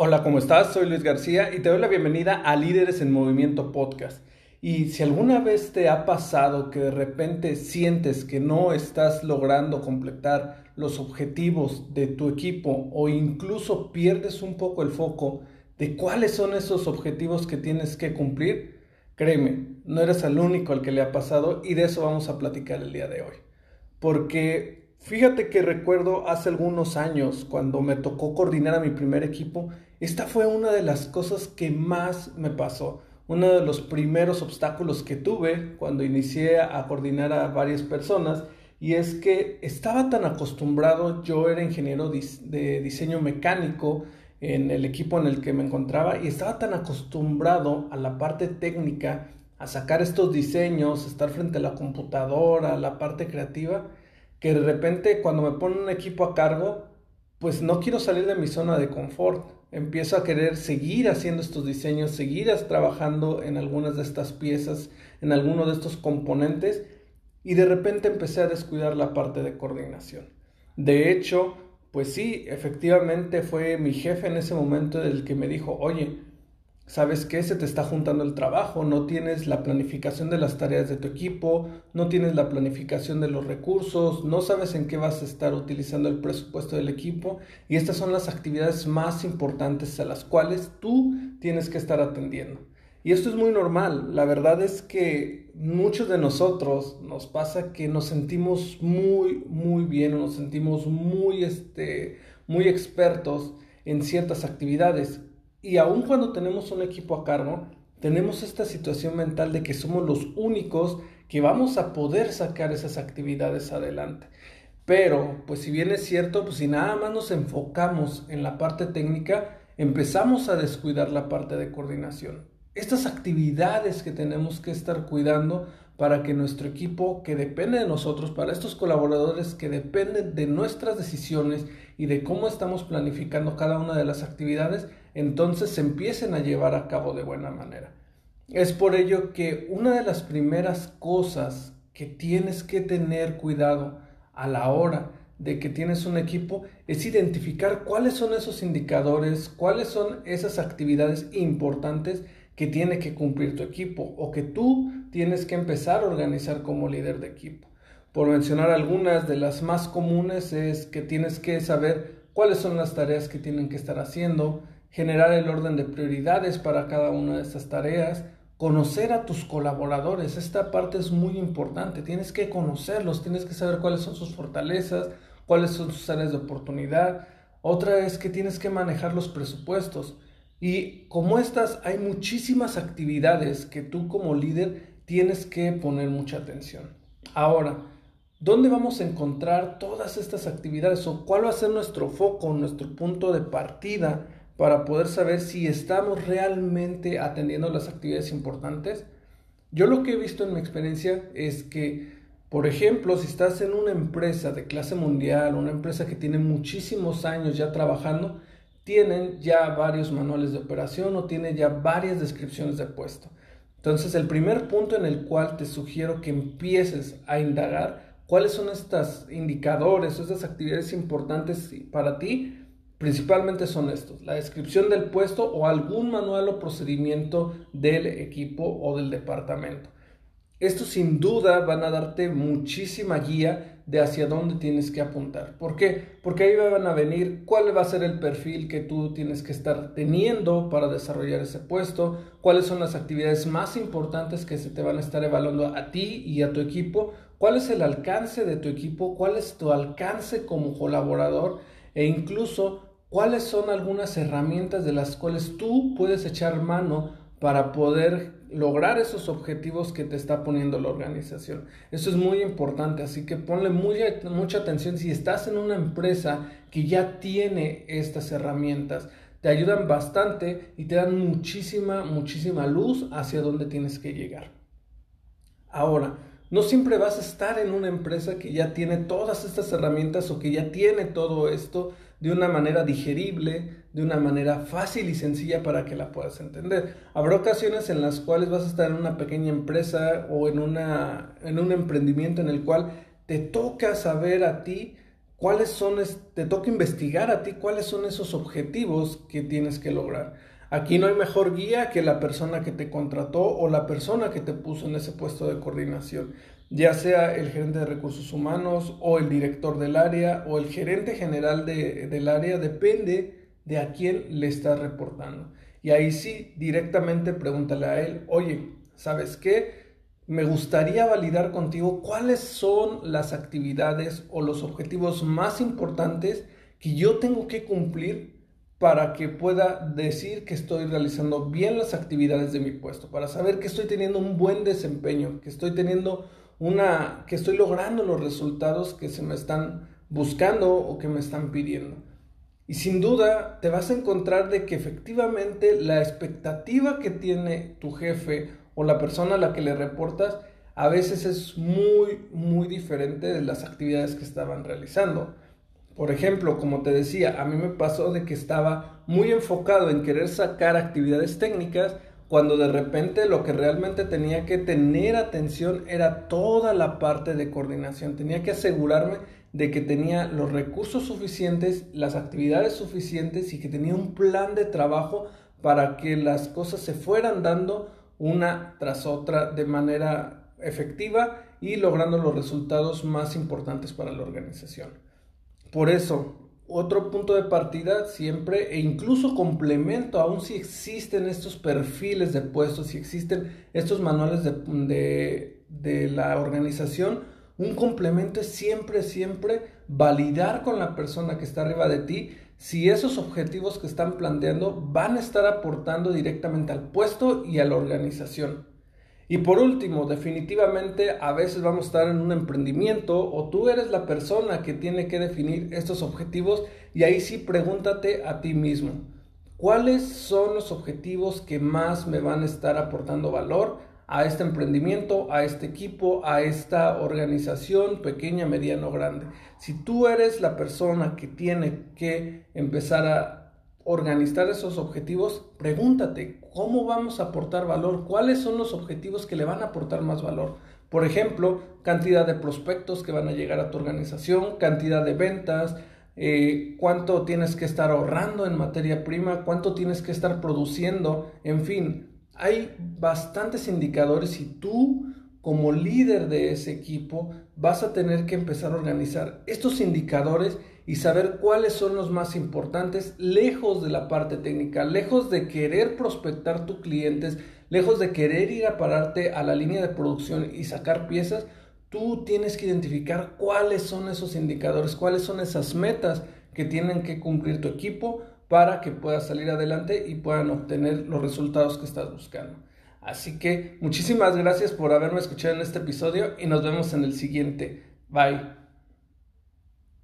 Hola, ¿cómo estás? Soy Luis García y te doy la bienvenida a Líderes en Movimiento Podcast. Y si alguna vez te ha pasado que de repente sientes que no estás logrando completar los objetivos de tu equipo o incluso pierdes un poco el foco de cuáles son esos objetivos que tienes que cumplir, créeme, no eres el único al que le ha pasado y de eso vamos a platicar el día de hoy. Porque fíjate que recuerdo hace algunos años cuando me tocó coordinar a mi primer equipo, esta fue una de las cosas que más me pasó uno de los primeros obstáculos que tuve cuando inicié a coordinar a varias personas y es que estaba tan acostumbrado, yo era ingeniero de diseño mecánico en el equipo en el que me encontraba y estaba tan acostumbrado a la parte técnica, a sacar estos diseños, estar frente a la computadora, a la parte creativa, que de repente cuando me ponen un equipo a cargo, pues no quiero salir de mi zona de confort empiezo a querer seguir haciendo estos diseños, seguir trabajando en algunas de estas piezas, en alguno de estos componentes y de repente empecé a descuidar la parte de coordinación. De hecho, pues sí, efectivamente fue mi jefe en ese momento el que me dijo, oye, ¿Sabes qué? Se te está juntando el trabajo, no tienes la planificación de las tareas de tu equipo, no tienes la planificación de los recursos, no sabes en qué vas a estar utilizando el presupuesto del equipo y estas son las actividades más importantes a las cuales tú tienes que estar atendiendo. Y esto es muy normal, la verdad es que muchos de nosotros nos pasa que nos sentimos muy, muy bien, nos sentimos muy, este, muy expertos en ciertas actividades y aun cuando tenemos un equipo a cargo, tenemos esta situación mental de que somos los únicos que vamos a poder sacar esas actividades adelante. Pero, pues si bien es cierto, pues si nada más nos enfocamos en la parte técnica, empezamos a descuidar la parte de coordinación. Estas actividades que tenemos que estar cuidando para que nuestro equipo, que depende de nosotros, para estos colaboradores que dependen de nuestras decisiones y de cómo estamos planificando cada una de las actividades, entonces se empiecen a llevar a cabo de buena manera. Es por ello que una de las primeras cosas que tienes que tener cuidado a la hora de que tienes un equipo es identificar cuáles son esos indicadores, cuáles son esas actividades importantes que tiene que cumplir tu equipo o que tú tienes que empezar a organizar como líder de equipo. Por mencionar algunas de las más comunes es que tienes que saber cuáles son las tareas que tienen que estar haciendo, generar el orden de prioridades para cada una de estas tareas, conocer a tus colaboradores. Esta parte es muy importante. Tienes que conocerlos, tienes que saber cuáles son sus fortalezas, cuáles son sus áreas de oportunidad. Otra es que tienes que manejar los presupuestos. Y como estas, hay muchísimas actividades que tú como líder tienes que poner mucha atención. Ahora, ¿dónde vamos a encontrar todas estas actividades o cuál va a ser nuestro foco, nuestro punto de partida para poder saber si estamos realmente atendiendo las actividades importantes. Yo lo que he visto en mi experiencia es que, por ejemplo, si estás en una empresa de clase mundial, una empresa que tiene muchísimos años ya trabajando, tienen ya varios manuales de operación o tienen ya varias descripciones de puesto. Entonces, el primer punto en el cual te sugiero que empieces a indagar cuáles son estos indicadores o estas actividades importantes para ti Principalmente son estos, la descripción del puesto o algún manual o procedimiento del equipo o del departamento. Estos sin duda van a darte muchísima guía de hacia dónde tienes que apuntar. ¿Por qué? Porque ahí van a venir cuál va a ser el perfil que tú tienes que estar teniendo para desarrollar ese puesto, cuáles son las actividades más importantes que se te van a estar evaluando a ti y a tu equipo, cuál es el alcance de tu equipo, cuál es tu alcance como colaborador e incluso cuáles son algunas herramientas de las cuales tú puedes echar mano para poder lograr esos objetivos que te está poniendo la organización. Eso es muy importante, así que ponle mucha, atención si estás en una empresa que ya tiene estas herramientas. Te ayudan bastante y te dan muchísima, muchísima luz hacia dónde tienes que llegar. Ahora, no siempre vas a estar en una empresa que ya tiene todas estas herramientas o que ya tiene todo esto de una manera digerible, de una manera fácil y sencilla para que la puedas entender. Habrá ocasiones en las cuales vas a estar en una pequeña empresa o en, una, en un emprendimiento en el cual te toca saber a ti cuáles son, te toca investigar a ti cuáles son esos objetivos que tienes que lograr. Aquí no hay mejor guía que la persona que te contrató o la persona que te puso en ese puesto de coordinación, ya sea el gerente de recursos humanos o el director del área o el gerente general del área, depende de a quién le estás reportando. Y ahí sí, directamente pregúntale a él, oye, ¿sabes qué? Me gustaría validar contigo cuáles son las actividades o los objetivos más importantes que yo tengo que cumplir para que pueda decir que estoy realizando bien las actividades de mi puesto, para saber que estoy teniendo un buen desempeño, que estoy teniendo una, que estoy logrando los resultados que se me están buscando o que me están pidiendo. Y sin duda te vas a encontrar de que efectivamente la expectativa que tiene tu jefe o la persona a la que le reportas a veces es muy, muy diferente de las actividades que estaban realizando. Por ejemplo, como te decía, a mí me pasó de que estaba muy enfocado en querer sacar actividades técnicas cuando de repente lo que realmente tenía que tener atención era toda la parte de coordinación. Tenía que asegurarme de que tenía los recursos suficientes, las actividades suficientes y que tenía un plan de trabajo para que las cosas se fueran dando una tras otra de manera efectiva y logrando los resultados más importantes para la organización. Por eso, otro punto de partida siempre e incluso complemento, aún si existen estos perfiles de puestos, si existen estos manuales de, de, la organización, un complemento es siempre, siempre validar con la persona que está arriba de ti si esos objetivos que están planteando van a estar aportando directamente al puesto y a la organización. Y por último, definitivamente a veces vamos a estar en un emprendimiento o tú eres la persona que tiene que definir estos objetivos y ahí sí pregúntate a ti mismo, ¿cuáles son los objetivos que más me van a estar aportando valor a este emprendimiento, a este equipo, a esta organización pequeña, mediana o grande? Si tú eres la persona que tiene que empezar a organizar esos objetivos, pregúntate, ¿cómo vamos a aportar valor? ¿Cuáles son los objetivos que le van a aportar más valor? Por ejemplo, cantidad de prospectos que van a llegar a tu organización, cantidad de ventas, eh, cuánto tienes que estar ahorrando en materia prima, cuánto tienes que estar produciendo, en fin, hay bastantes indicadores y tú como líder de ese equipo vas a tener que empezar a organizar estos indicadores y saber cuáles son los más importantes lejos de la parte técnica, lejos de querer prospectar tus clientes, lejos de querer ir a pararte a la línea de producción y sacar piezas, tú tienes que identificar cuáles son esos indicadores, cuáles son esas metas que tienen que cumplir tu equipo para que puedas salir adelante y puedan obtener los resultados que estás buscando. Así que muchísimas gracias por haberme escuchado en este episodio y nos vemos en el siguiente. Bye.